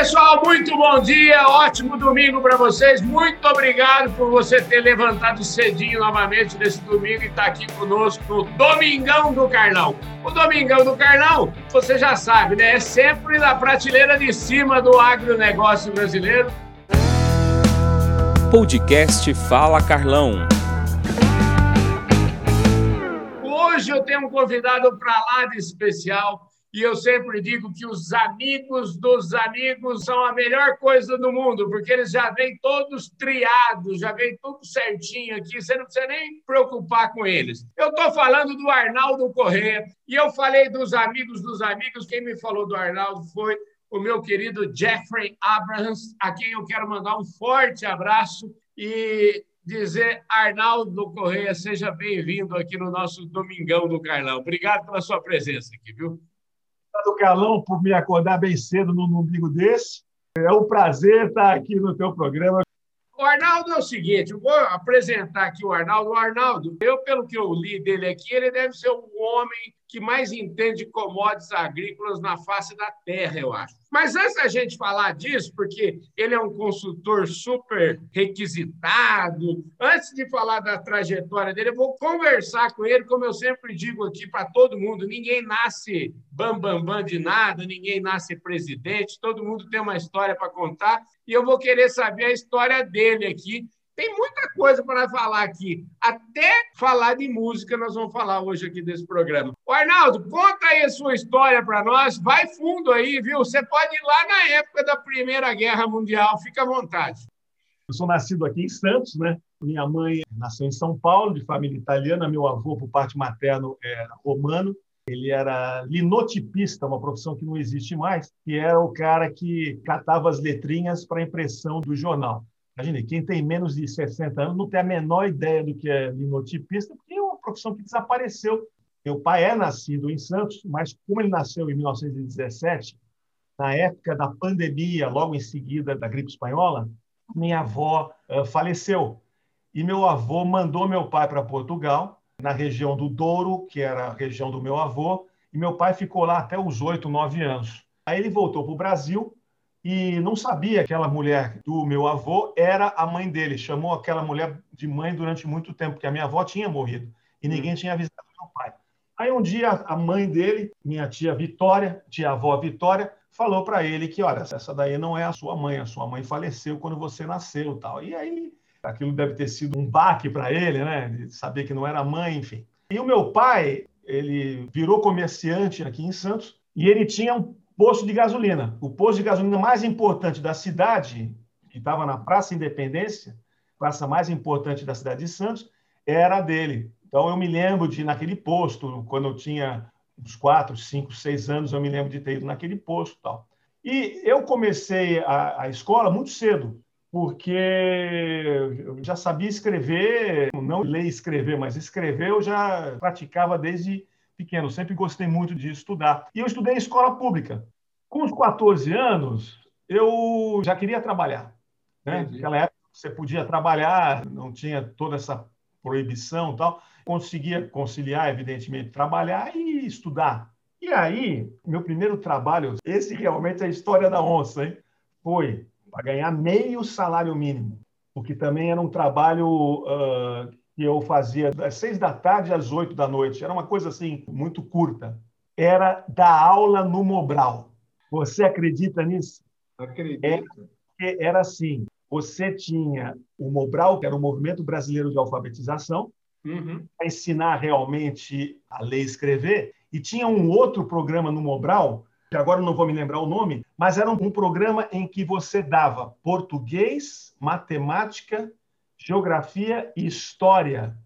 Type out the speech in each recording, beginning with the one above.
pessoal, muito bom dia, ótimo domingo para vocês. Muito obrigado por você ter levantado cedinho novamente nesse domingo e estar tá aqui conosco no Domingão do Carlão. O Domingão do Carlão, você já sabe, né? É sempre na prateleira de cima do agronegócio brasileiro. Podcast Fala Carlão. Hoje eu tenho um convidado para lá de especial e eu sempre digo que os amigos dos amigos são a melhor coisa do mundo, porque eles já vêm todos triados, já vêm tudo certinho aqui, você não precisa nem preocupar com eles. Eu estou falando do Arnaldo Corrêa, e eu falei dos amigos dos amigos, quem me falou do Arnaldo foi o meu querido Jeffrey Abrahams, a quem eu quero mandar um forte abraço e dizer, Arnaldo Correia, seja bem-vindo aqui no nosso Domingão do Carlão. Obrigado pela sua presença aqui, viu? Do Carlão por me acordar bem cedo no domingo desse. É um prazer estar aqui no teu programa. O Arnaldo é o seguinte, vou apresentar aqui o Arnaldo. O Arnaldo, eu, pelo que eu li dele aqui, ele deve ser o homem que mais entende commodities agrícolas na face da terra, eu acho. Mas antes da gente falar disso, porque ele é um consultor super requisitado, antes de falar da trajetória dele, eu vou conversar com ele, como eu sempre digo aqui para todo mundo: ninguém nasce bambambam bam, bam de nada, ninguém nasce presidente, todo mundo tem uma história para contar, e eu vou querer saber a história dele aqui tem muita coisa para falar aqui. Até falar de música nós vamos falar hoje aqui desse programa. O Arnaldo, conta aí a sua história para nós. Vai fundo aí, viu? Você pode ir lá na época da Primeira Guerra Mundial. Fica à vontade. Eu sou nascido aqui em Santos, né? Minha mãe nasceu em São Paulo, de família italiana. Meu avô, por parte materno, era romano. Ele era linotipista, uma profissão que não existe mais, que era o cara que catava as letrinhas para impressão do jornal. Imagine, quem tem menos de 60 anos não tem a menor ideia do que é linotipista, porque é uma profissão que desapareceu. Meu pai é nascido em Santos, mas como ele nasceu em 1917, na época da pandemia, logo em seguida da gripe espanhola, minha avó uh, faleceu. E meu avô mandou meu pai para Portugal, na região do Douro, que era a região do meu avô, e meu pai ficou lá até os oito, nove anos. Aí ele voltou para o Brasil e não sabia que aquela mulher do meu avô era a mãe dele. Chamou aquela mulher de mãe durante muito tempo, porque a minha avó tinha morrido e hum. ninguém tinha avisado meu pai. Aí um dia a mãe dele, minha tia Vitória, tia-avó Vitória, falou para ele que, olha, essa daí não é a sua mãe, a sua mãe faleceu quando você nasceu, tal. E aí aquilo deve ter sido um baque para ele, né? De saber que não era mãe, enfim. E o meu pai, ele virou comerciante aqui em Santos e ele tinha um posto de gasolina. O posto de gasolina mais importante da cidade, que estava na Praça Independência, praça mais importante da cidade de Santos, era dele. Então, eu me lembro de naquele posto, quando eu tinha uns quatro, cinco, seis anos, eu me lembro de ter ido naquele posto tal. E eu comecei a, a escola muito cedo, porque eu já sabia escrever, não ler e escrever, mas escrever eu já praticava desde pequeno, sempre gostei muito de estudar. E eu estudei em escola pública. Com os 14 anos, eu já queria trabalhar. Né? Naquela época, você podia trabalhar, não tinha toda essa proibição e tal. Conseguia conciliar, evidentemente, trabalhar e estudar. E aí, meu primeiro trabalho, esse realmente é a história da onça, hein? foi para ganhar meio salário mínimo, porque também era um trabalho uh, que eu fazia das seis da tarde às oito da noite. Era uma coisa assim, muito curta. Era dar aula no Mobral. Você acredita nisso? Acredito. Era, é, era assim: você tinha o Mobral, que era o Movimento Brasileiro de Alfabetização, uhum. para ensinar realmente a ler e escrever, e tinha um outro programa no Mobral, que agora não vou me lembrar o nome, mas era um programa em que você dava português, matemática geografia e história,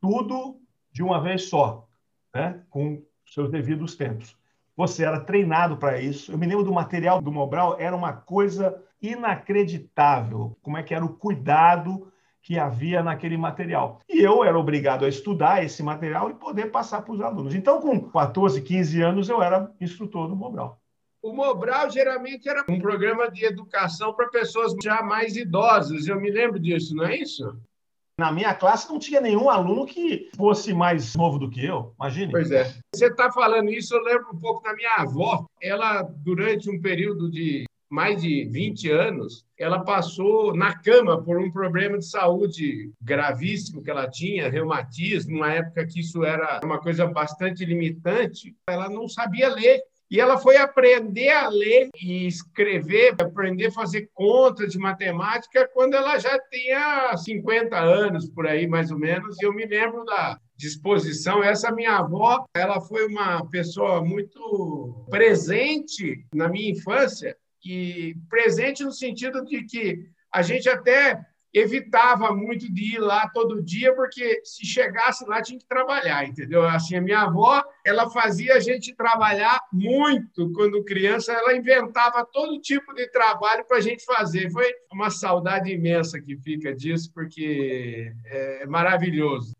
tudo de uma vez só, né? com seus devidos tempos. Você era treinado para isso. Eu me lembro do material do Mobral, era uma coisa inacreditável, como é que era o cuidado que havia naquele material. E eu era obrigado a estudar esse material e poder passar para os alunos. Então, com 14, 15 anos, eu era instrutor do Mobral. O Mobral geralmente era um programa de educação para pessoas já mais idosas. Eu me lembro disso, não é isso? Na minha classe não tinha nenhum aluno que fosse mais novo do que eu, imagine. Pois é. Você está falando isso, eu lembro um pouco da minha avó. Ela, durante um período de mais de 20 anos, ela passou na cama por um problema de saúde gravíssimo que ela tinha, reumatismo, numa época que isso era uma coisa bastante limitante. Ela não sabia ler. E ela foi aprender a ler e escrever, aprender a fazer contas de matemática quando ela já tinha 50 anos, por aí, mais ou menos. E eu me lembro da disposição. Essa minha avó, ela foi uma pessoa muito presente na minha infância, e presente no sentido de que a gente até evitava muito de ir lá todo dia, porque se chegasse lá tinha que trabalhar, entendeu? Assim, a minha avó, ela fazia a gente trabalhar muito quando criança, ela inventava todo tipo de trabalho para a gente fazer. Foi uma saudade imensa que fica disso, porque é maravilhoso.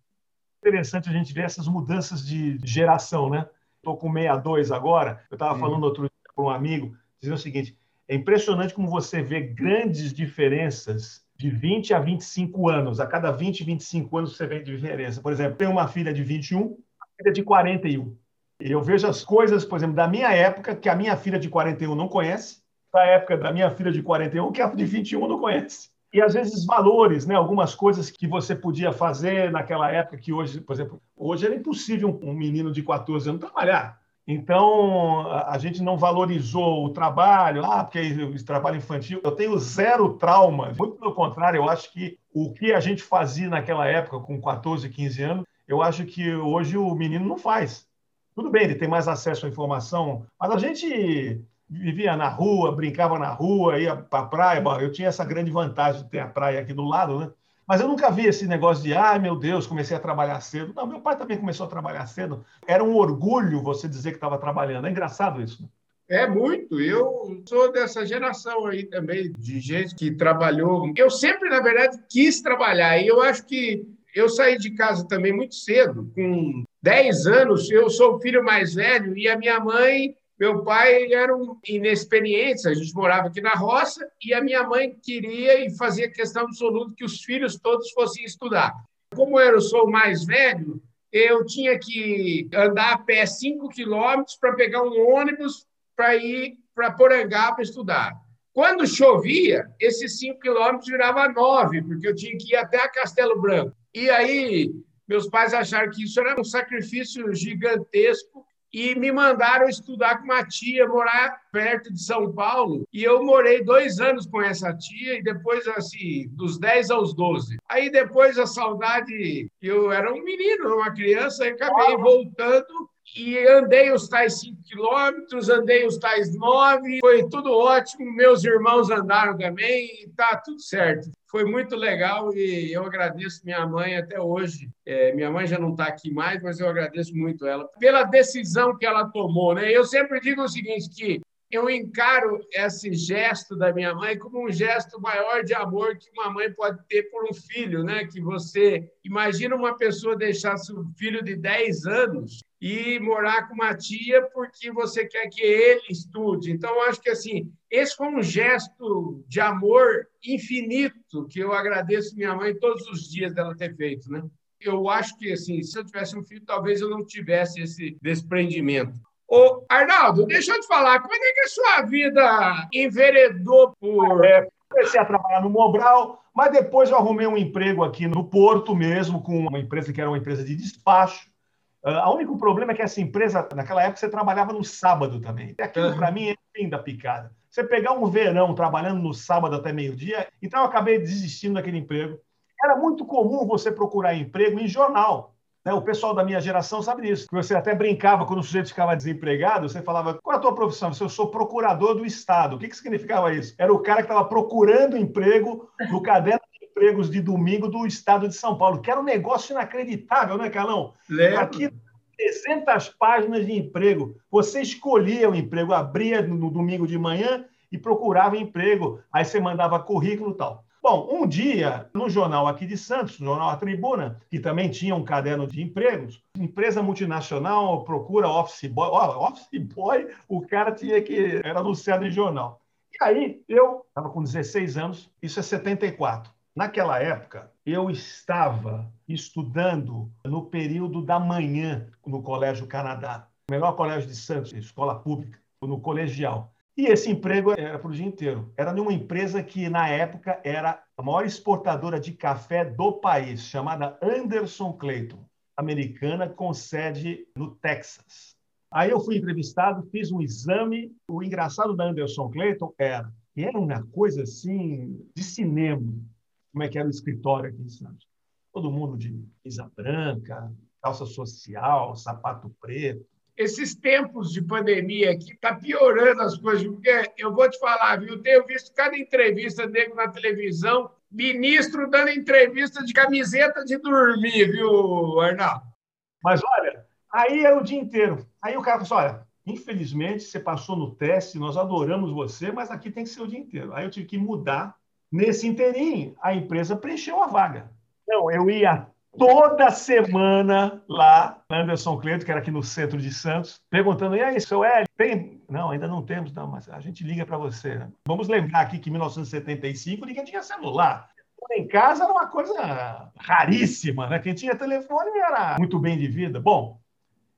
Interessante a gente ver essas mudanças de geração, né? Estou com 62 agora, eu estava falando outro dia com um amigo, dizendo o seguinte, é impressionante como você vê grandes diferenças de 20 a 25 anos. A cada 20, 25 anos você vê diferença. Por exemplo, tenho uma filha de 21, uma filha de 41. E eu vejo as coisas, por exemplo, da minha época, que a minha filha de 41 não conhece, da época da minha filha de 41, que a de 21 não conhece. E às vezes valores, né? algumas coisas que você podia fazer naquela época que hoje, por exemplo, hoje era impossível um menino de 14 anos trabalhar. Então, a gente não valorizou o trabalho, ah, porque o trabalho infantil. Eu tenho zero trauma, muito pelo contrário, eu acho que o que a gente fazia naquela época, com 14, 15 anos, eu acho que hoje o menino não faz. Tudo bem, ele tem mais acesso à informação, mas a gente vivia na rua, brincava na rua, ia para a praia. Eu tinha essa grande vantagem de ter a praia aqui do lado, né? Mas eu nunca vi esse negócio de, ai meu Deus, comecei a trabalhar cedo. Não, meu pai também começou a trabalhar cedo. Era um orgulho você dizer que estava trabalhando. É engraçado isso. Né? É muito. Eu sou dessa geração aí também, de gente que trabalhou. Eu sempre, na verdade, quis trabalhar. E eu acho que eu saí de casa também muito cedo, com 10 anos. Eu sou o filho mais velho e a minha mãe meu pai era um inexperiente, a gente morava aqui na roça e a minha mãe queria e fazia questão absoluta que os filhos todos fossem estudar. Como eu sou mais velho, eu tinha que andar a pé 5 quilômetros para pegar um ônibus para ir para Porangá para estudar. Quando chovia, esses 5 quilômetros virava 9, porque eu tinha que ir até Castelo Branco. E aí, meus pais acharam que isso era um sacrifício gigantesco e me mandaram estudar com uma tia, morar perto de São Paulo. E eu morei dois anos com essa tia, e depois, assim, dos 10 aos 12. Aí depois a saudade, eu era um menino, uma criança, e acabei voltando e andei os tais 5 quilômetros, andei os tais 9, foi tudo ótimo. Meus irmãos andaram também, e tá tudo certo foi muito legal e eu agradeço minha mãe até hoje. É, minha mãe já não está aqui mais, mas eu agradeço muito ela pela decisão que ela tomou. Né? Eu sempre digo o seguinte, que eu encaro esse gesto da minha mãe como um gesto maior de amor que uma mãe pode ter por um filho, né? Que você imagina uma pessoa deixar seu filho de 10 anos e morar com uma tia porque você quer que ele estude. Então, acho que assim, esse foi um gesto de amor infinito que eu agradeço minha mãe todos os dias dela ter feito, né? Eu acho que assim, se eu tivesse um filho, talvez eu não tivesse esse desprendimento. Ô, Arnaldo, deixa eu te falar, como é que a sua vida enveredou por. É, comecei a trabalhar no Mobral, mas depois eu arrumei um emprego aqui no Porto mesmo, com uma empresa que era uma empresa de despacho. Uh, o único problema é que essa empresa, naquela época, você trabalhava no sábado também. Aquilo, uhum. para mim, é fim da picada. Você pegar um verão trabalhando no sábado até meio-dia, então eu acabei desistindo daquele emprego. Era muito comum você procurar emprego em jornal. Né? O pessoal da minha geração sabe disso. Você até brincava quando o sujeito ficava desempregado, você falava: qual é a tua profissão? Eu sou procurador do Estado. O que, que significava isso? Era o cara que estava procurando emprego no caderno de empregos de domingo do Estado de São Paulo, que era um negócio inacreditável, né, Carlão? Lembro. Aqui 300 páginas de emprego. Você escolhia o emprego, abria no domingo de manhã e procurava emprego. Aí você mandava currículo e tal. Bom, um dia, no jornal aqui de Santos, no jornal A Tribuna, que também tinha um caderno de empregos, empresa multinacional procura office boy. Oh, office boy, o cara tinha que. Era anunciado em jornal. E aí, eu estava com 16 anos, isso é 74. Naquela época, eu estava estudando no período da manhã no Colégio Canadá, melhor colégio de Santos, escola pública, no colegial. E esse emprego era para o dia inteiro. Era numa empresa que, na época, era a maior exportadora de café do país, chamada Anderson Clayton, americana, com sede no Texas. Aí eu fui entrevistado, fiz um exame. O engraçado da Anderson Clayton era que era uma coisa assim de cinema, como é que era o escritório aqui em Santos. Todo mundo de camisa branca, calça social, sapato preto. Esses tempos de pandemia aqui tá piorando as coisas, porque eu vou te falar, viu? Tenho visto cada entrevista dele na televisão, ministro dando entrevista de camiseta de dormir, viu, Arnaldo? Mas olha, aí era o dia inteiro. Aí o cara falou assim: olha, infelizmente você passou no teste, nós adoramos você, mas aqui tem que ser o dia inteiro. Aí eu tive que mudar. Nesse inteirinho, a empresa preencheu a vaga. Então, eu ia toda semana lá, Anderson Cleito, que era aqui no centro de Santos, perguntando: e aí, seu Hélio, tem. Não, ainda não temos, não, mas a gente liga para você. Vamos lembrar aqui que em 1975 ninguém tinha celular. Em casa era uma coisa raríssima, né? Quem tinha telefone era muito bem de vida. Bom,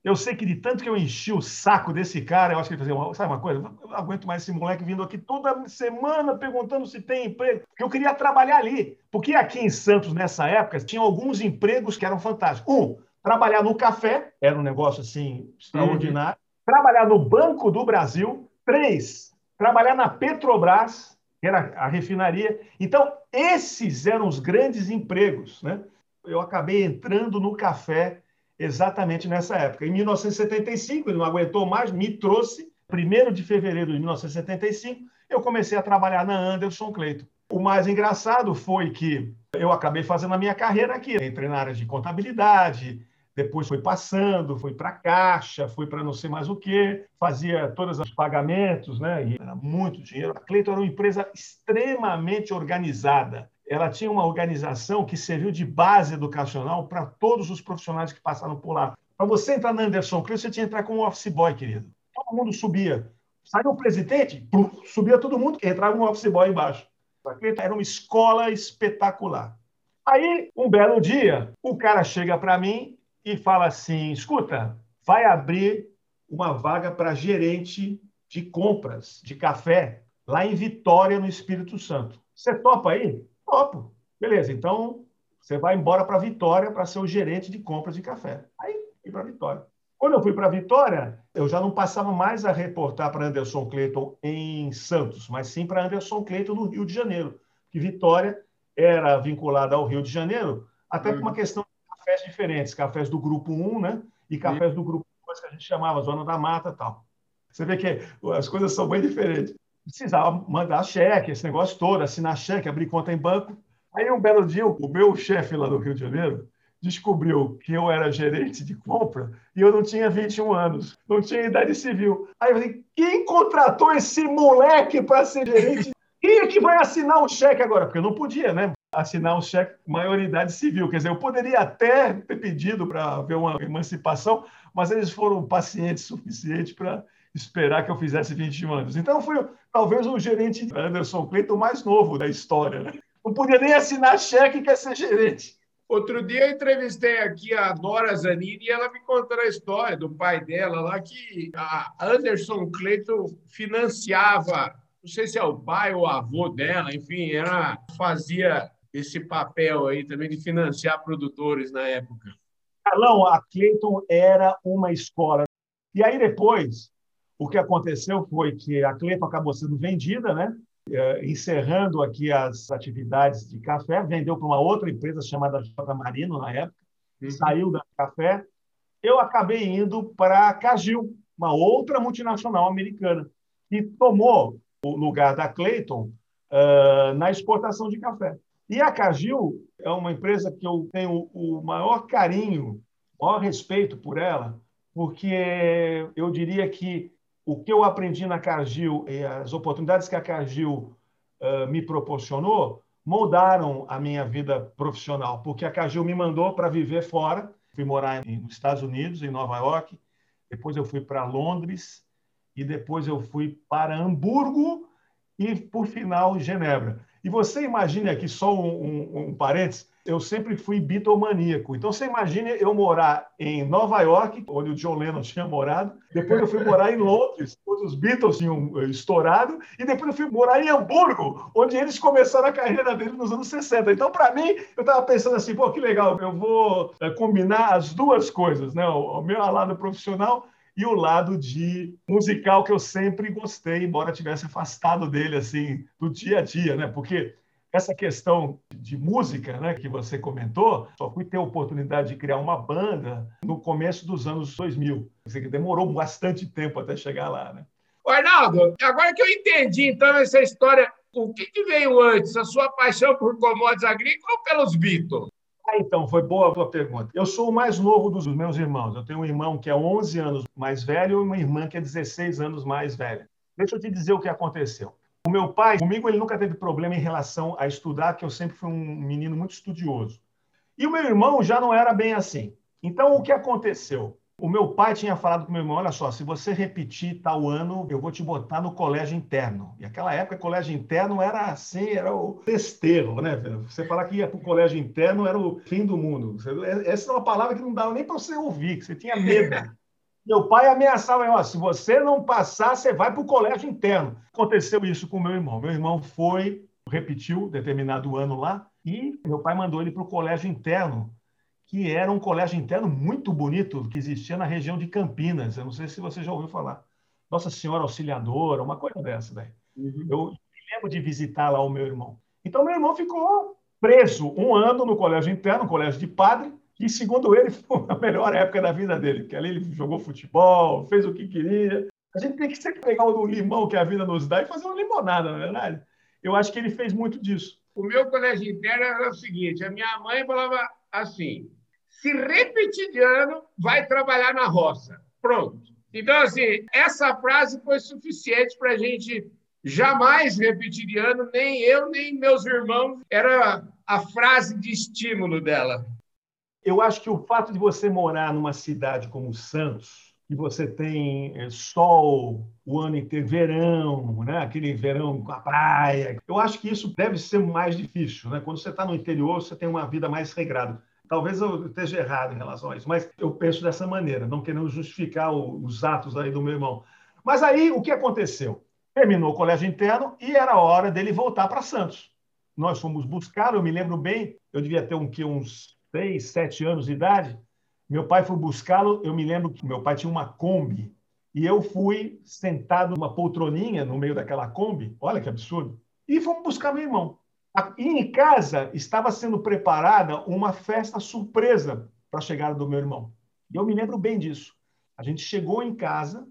eu sei que de tanto que eu enchi o saco desse cara, eu acho que ele fazia, sabe uma coisa? Eu não aguento mais esse moleque vindo aqui toda semana perguntando se tem emprego. Porque eu queria trabalhar ali. Porque aqui em Santos, nessa época, tinha alguns empregos que eram fantásticos. Um, trabalhar no café, era um negócio assim extraordinário. Uhum. Trabalhar no Banco do Brasil. Três, trabalhar na Petrobras, que era a refinaria. Então, esses eram os grandes empregos. Né? Eu acabei entrando no café exatamente nessa época. Em 1975, ele não aguentou mais, me trouxe. 1 de fevereiro de 1975, eu comecei a trabalhar na Anderson Cleiton. O mais engraçado foi que eu acabei fazendo a minha carreira aqui. Entrei na área de contabilidade, depois fui passando, fui para caixa, fui para não sei mais o quê, fazia todos os pagamentos, né? E era muito dinheiro. A Cleiton era uma empresa extremamente organizada ela tinha uma organização que serviu de base educacional para todos os profissionais que passaram por lá. Para você entrar na Anderson Clear, você tinha que entrar como office boy, querido. Todo mundo subia. Saiu o presidente, subia todo mundo, entrava um office boy embaixo. Era uma escola espetacular. Aí, um belo dia, o cara chega para mim e fala assim: escuta, vai abrir uma vaga para gerente de compras de café lá em Vitória, no Espírito Santo. Você topa aí? Topo. Beleza, então você vai embora para Vitória para ser o gerente de compras de café. Aí fui para Vitória. Quando eu fui para Vitória, eu já não passava mais a reportar para Anderson Cleiton em Santos, mas sim para Anderson Cleiton no Rio de Janeiro, que Vitória era vinculada ao Rio de Janeiro, até por uma uhum. questão de cafés diferentes, cafés do grupo 1, né? E cafés do grupo 2 que a gente chamava Zona da Mata, tal. Você vê que as coisas são bem diferentes precisava mandar cheque, esse negócio todo, assinar cheque, abrir conta em banco. Aí, um belo dia, o meu chefe lá do Rio de Janeiro descobriu que eu era gerente de compra e eu não tinha 21 anos, não tinha idade civil. Aí eu falei, quem contratou esse moleque para ser gerente? Quem é que vai assinar o cheque agora? Porque eu não podia, né? Assinar um cheque maioridade civil. Quer dizer, eu poderia até ter pedido para ver uma emancipação, mas eles foram pacientes o suficiente para esperar que eu fizesse 21 anos. Então, fui talvez o gerente Anderson Cleiton mais novo da história. Né? Não podia nem assinar cheque e quer ser gerente. Outro dia eu entrevistei aqui a Dora Zanini e ela me contou a história do pai dela lá, que a Anderson Cleiton financiava, não sei se é o pai ou avô dela, enfim, ela fazia esse papel aí também de financiar produtores na época. Carlão, a Cleiton era uma escola. E aí depois, o que aconteceu foi que a Clepa acabou sendo vendida, né? É, encerrando aqui as atividades de café, vendeu para uma outra empresa chamada J Marino na época, uhum. saiu da café. Eu acabei indo para a Cagil, uma outra multinacional americana, que tomou o lugar da Clayton uh, na exportação de café. E a Cagil é uma empresa que eu tenho o maior carinho, o maior respeito por ela, porque eu diria que o que eu aprendi na Cargill e as oportunidades que a Cargill uh, me proporcionou moldaram a minha vida profissional, porque a Cargill me mandou para viver fora. Fui morar nos Estados Unidos, em Nova York, depois eu fui para Londres e depois eu fui para Hamburgo e, por final, Genebra. E você imagine aqui, só um, um, um parênteses, eu sempre fui bitomaníaco. Então, você imagine eu morar em Nova York, onde o John Lennon tinha morado, depois eu fui morar em Londres, onde os Beatles tinham eh, estourado, e depois eu fui morar em Hamburgo, onde eles começaram a carreira deles nos anos 60. Então, para mim, eu estava pensando assim, pô, que legal, eu vou eh, combinar as duas coisas, né? o meu lado profissional e o lado de musical que eu sempre gostei, embora tivesse afastado dele assim do dia a dia, né? Porque essa questão de música, né, que você comentou, só fui ter a oportunidade de criar uma banda no começo dos anos 2000. Isso demorou bastante tempo até chegar lá, né? Arnaldo, agora que eu entendi, então, essa história, o que, que veio antes? A sua paixão por commodities agrícolas ou pelos Beatles? Ah, então, foi boa a tua pergunta. Eu sou o mais novo dos meus irmãos. Eu tenho um irmão que é 11 anos mais velho e uma irmã que é 16 anos mais velha. Deixa eu te dizer o que aconteceu. O meu pai, comigo, ele nunca teve problema em relação a estudar, que eu sempre fui um menino muito estudioso. E o meu irmão já não era bem assim. Então, o que aconteceu? O meu pai tinha falado com o meu irmão: olha só, se você repetir tal ano, eu vou te botar no colégio interno. E aquela época, colégio interno era assim, era o desterro, né? Você falar que ia para o colégio interno era o fim do mundo. Essa é uma palavra que não dava nem para você ouvir, que você tinha medo. Meu pai ameaçava, ó, se você não passar, você vai para o colégio interno. Aconteceu isso com meu irmão. Meu irmão foi, repetiu determinado ano lá, e meu pai mandou ele para o colégio interno que era um colégio interno muito bonito que existia na região de Campinas. Eu não sei se você já ouviu falar. Nossa Senhora Auxiliadora, uma coisa dessa. Uhum. Eu me lembro de visitar lá o meu irmão. Então, meu irmão ficou preso um ano no colégio interno, no colégio de padre, e, segundo ele, foi a melhor época da vida dele, porque ali ele jogou futebol, fez o que queria. A gente tem que sempre pegar o limão que a vida nos dá e fazer uma limonada, na é verdade. Eu acho que ele fez muito disso. O meu colégio interno era o seguinte: a minha mãe falava assim: se repetir de ano, vai trabalhar na roça. Pronto. Então, assim, essa frase foi suficiente para a gente jamais repetir nem eu, nem meus irmãos. Era a frase de estímulo dela. Eu acho que o fato de você morar numa cidade como Santos, que você tem é, sol o ano inteiro, verão, né? aquele verão com a praia, eu acho que isso deve ser mais difícil. Né? Quando você está no interior, você tem uma vida mais regrada. Talvez eu esteja errado em relação a isso, mas eu penso dessa maneira, não querendo justificar os atos aí do meu irmão. Mas aí o que aconteceu? Terminou o colégio interno e era hora dele voltar para Santos. Nós fomos buscar, eu me lembro bem, eu devia ter um, que, uns seis, sete anos de idade. Meu pai foi buscá-lo, eu me lembro que meu pai tinha uma Kombi e eu fui sentado numa poltroninha no meio daquela Kombi, olha que absurdo, e fomos buscar meu irmão. E em casa estava sendo preparada uma festa surpresa para a chegada do meu irmão. E eu me lembro bem disso. A gente chegou em casa,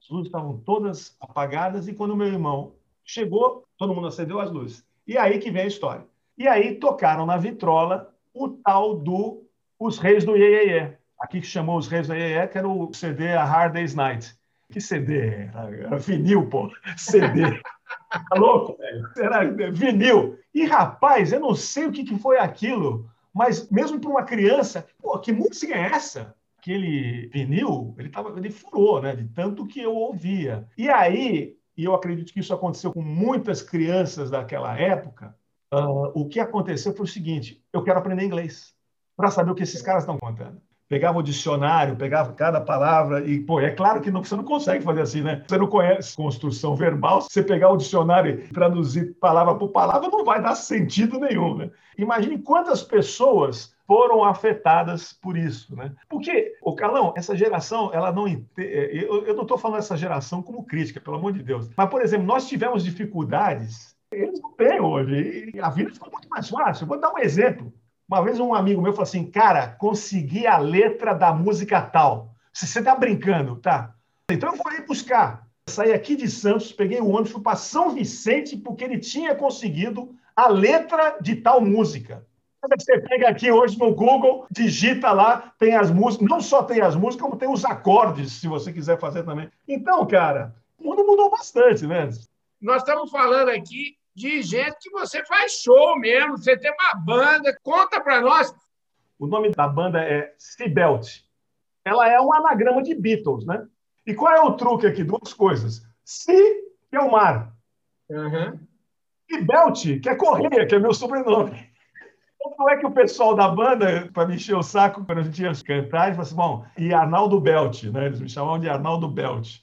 as luzes estavam todas apagadas, e quando meu irmão chegou, todo mundo acendeu as luzes. E aí que vem a história. E aí tocaram na vitrola o tal do Os Reis do Iê, Aqui que chamou Os Reis do Iê, que era o CD A Hard Day's Night. Que CD? Era vinil, pô. CD. Tá louco, velho? Era vinil. E, rapaz, eu não sei o que, que foi aquilo, mas mesmo para uma criança, pô, que música é essa? Aquele vinil, ele, tava, ele furou, né? De tanto que eu ouvia. E aí, e eu acredito que isso aconteceu com muitas crianças daquela época, uh, o que aconteceu foi o seguinte: eu quero aprender inglês para saber o que esses caras estão contando pegava o dicionário, pegava cada palavra e, pô, é claro que não, você não consegue fazer assim, né? Você não conhece construção verbal, você pegar o dicionário e traduzir palavra por palavra não vai dar sentido nenhum, né? Imagine quantas pessoas foram afetadas por isso, né? Porque, o Carlão, essa geração, ela não é, eu, eu não estou falando essa geração como crítica, pelo amor de Deus. Mas, por exemplo, nós tivemos dificuldades, eles não têm hoje, e a vida ficou muito mais fácil. vou dar um exemplo. Uma vez um amigo meu falou assim, cara, consegui a letra da música tal. Você está brincando, tá? Então eu vou buscar. Saí aqui de Santos, peguei o ônibus, fui para São Vicente, porque ele tinha conseguido a letra de tal música. Você pega aqui hoje no Google, digita lá, tem as músicas, não só tem as músicas, como tem os acordes, se você quiser fazer também. Então, cara, o mundo mudou bastante, né? Nós estamos falando aqui de gente que você faz show mesmo, você tem uma banda. Conta para nós. O nome da banda é Seabelt. Ela é um anagrama de Beatles, né? E qual é o truque aqui? Duas coisas. Si, que é o mar. Uhum. E Belt, que é Correia, que é meu sobrenome. Como é que o pessoal da banda, para me encher o saco, quando a gente ia cantar, eles falavam assim, bom, e Arnaldo Belt, né? Eles me chamavam de Arnaldo Belt.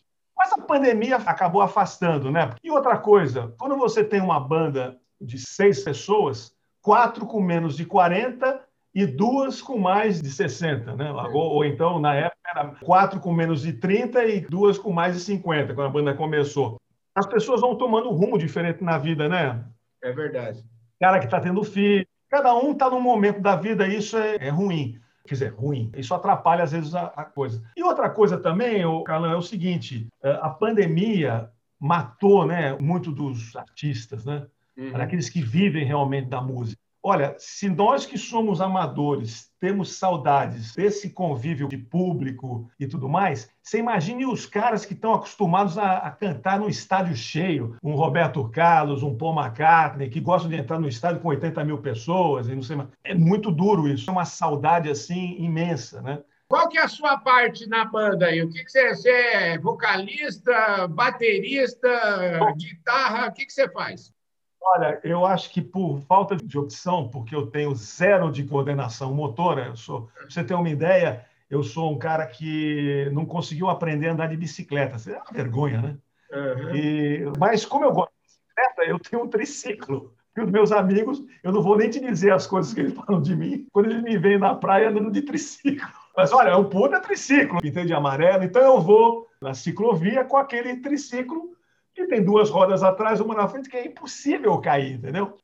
Mas a pandemia acabou afastando, né? E outra coisa, quando você tem uma banda de seis pessoas, quatro com menos de 40 e duas com mais de 60, né? Ou, ou, então, na época, era quatro com menos de 30 e duas com mais de 50, quando a banda começou. As pessoas vão tomando um rumo diferente na vida, né? É verdade. Cara que está tendo filho, cada um está num momento da vida, isso é, é ruim. Quer dizer, ruim. Isso atrapalha, às vezes, a, a coisa. E outra coisa também, o Carlão, é o seguinte: é, a pandemia matou né, muito dos artistas, né? Uhum. Aqueles que vivem realmente da música. Olha, se nós que somos amadores temos saudades desse convívio de público e tudo mais, você imagine os caras que estão acostumados a, a, cantar no estádio cheio, um Roberto Carlos, um Paul McCartney, que gostam de entrar no estádio com 80 mil pessoas e não sei mais. É muito duro isso, é uma saudade assim imensa, né? Qual que é a sua parte na banda aí? O que, que você, você é? Vocalista, baterista, guitarra? O que, que você faz? Olha, eu acho que por falta de opção, porque eu tenho zero de coordenação motora, eu sou, pra você ter uma ideia, eu sou um cara que não conseguiu aprender a andar de bicicleta. Isso é uma vergonha, né? Uhum. E, mas como eu gosto de bicicleta, eu tenho um triciclo. E os meus amigos, eu não vou nem te dizer as coisas que eles falam de mim quando eles me veem na praia andando de triciclo. Mas olha, é um puta triciclo, pintei de amarelo, então eu vou na ciclovia com aquele triciclo que tem duas rodas atrás, uma na frente, que é impossível cair, entendeu?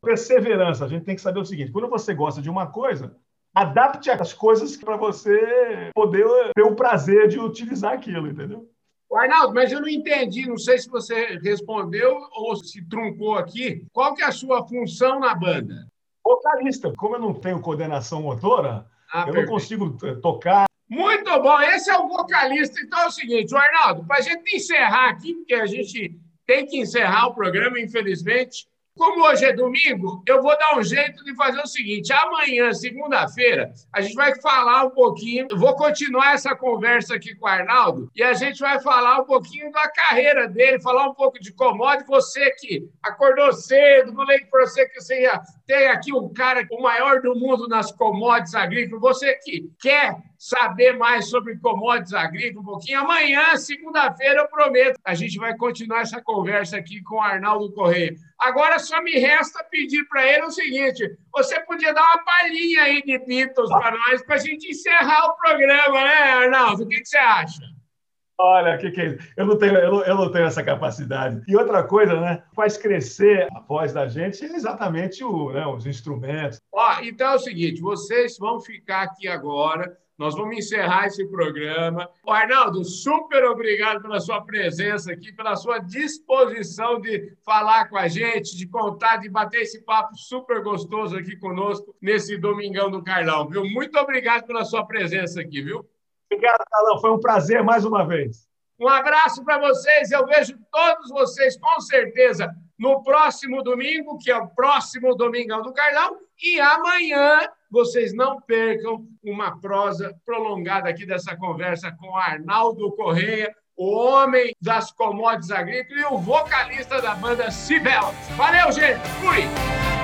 Perseverança. A gente tem que saber o seguinte: quando você gosta de uma coisa, adapte as coisas para você poder ter o prazer de utilizar aquilo, entendeu? Arnaldo, mas eu não entendi, não sei se você respondeu ou se truncou aqui. Qual que é a sua função na banda? Vocalista. Como eu não tenho coordenação motora, ah, eu perfeito. não consigo eh, tocar muito bom, esse é o vocalista. Então é o seguinte, Arnaldo, para a gente encerrar aqui, porque a gente tem que encerrar o programa, infelizmente. Como hoje é domingo, eu vou dar um jeito de fazer o seguinte: amanhã, segunda-feira, a gente vai falar um pouquinho. Vou continuar essa conversa aqui com o Arnaldo e a gente vai falar um pouquinho da carreira dele, falar um pouco de commodity. Você que acordou cedo, falei para você que você ia ter aqui um cara, o maior do mundo nas commodities agrícolas. Você que quer saber mais sobre commodities agrícolas um pouquinho. Amanhã, segunda-feira, eu prometo, a gente vai continuar essa conversa aqui com o Arnaldo Correia. Agora só me resta pedir para ele o seguinte: você podia dar uma palhinha aí de Beatles para nós, para a gente encerrar o programa, né, Arnaldo? O que, que você acha? Olha, que que é isso? Eu não, tenho, eu, não, eu não tenho essa capacidade. E outra coisa, né? Faz crescer a voz da gente é exatamente o, né, os instrumentos. Ó, então é o seguinte: vocês vão ficar aqui agora nós vamos encerrar esse programa. O Arnaldo, super obrigado pela sua presença aqui, pela sua disposição de falar com a gente, de contar, de bater esse papo super gostoso aqui conosco nesse Domingão do Carlão, viu? Muito obrigado pela sua presença aqui, viu? Obrigado, Carlão. Foi um prazer mais uma vez. Um abraço para vocês. Eu vejo todos vocês, com certeza, no próximo domingo, que é o próximo Domingão do Carlão, e amanhã vocês não percam uma prosa prolongada aqui dessa conversa com Arnaldo Correia, o homem das commodities agrícolas e o vocalista da banda Cibel. Valeu, gente! Fui!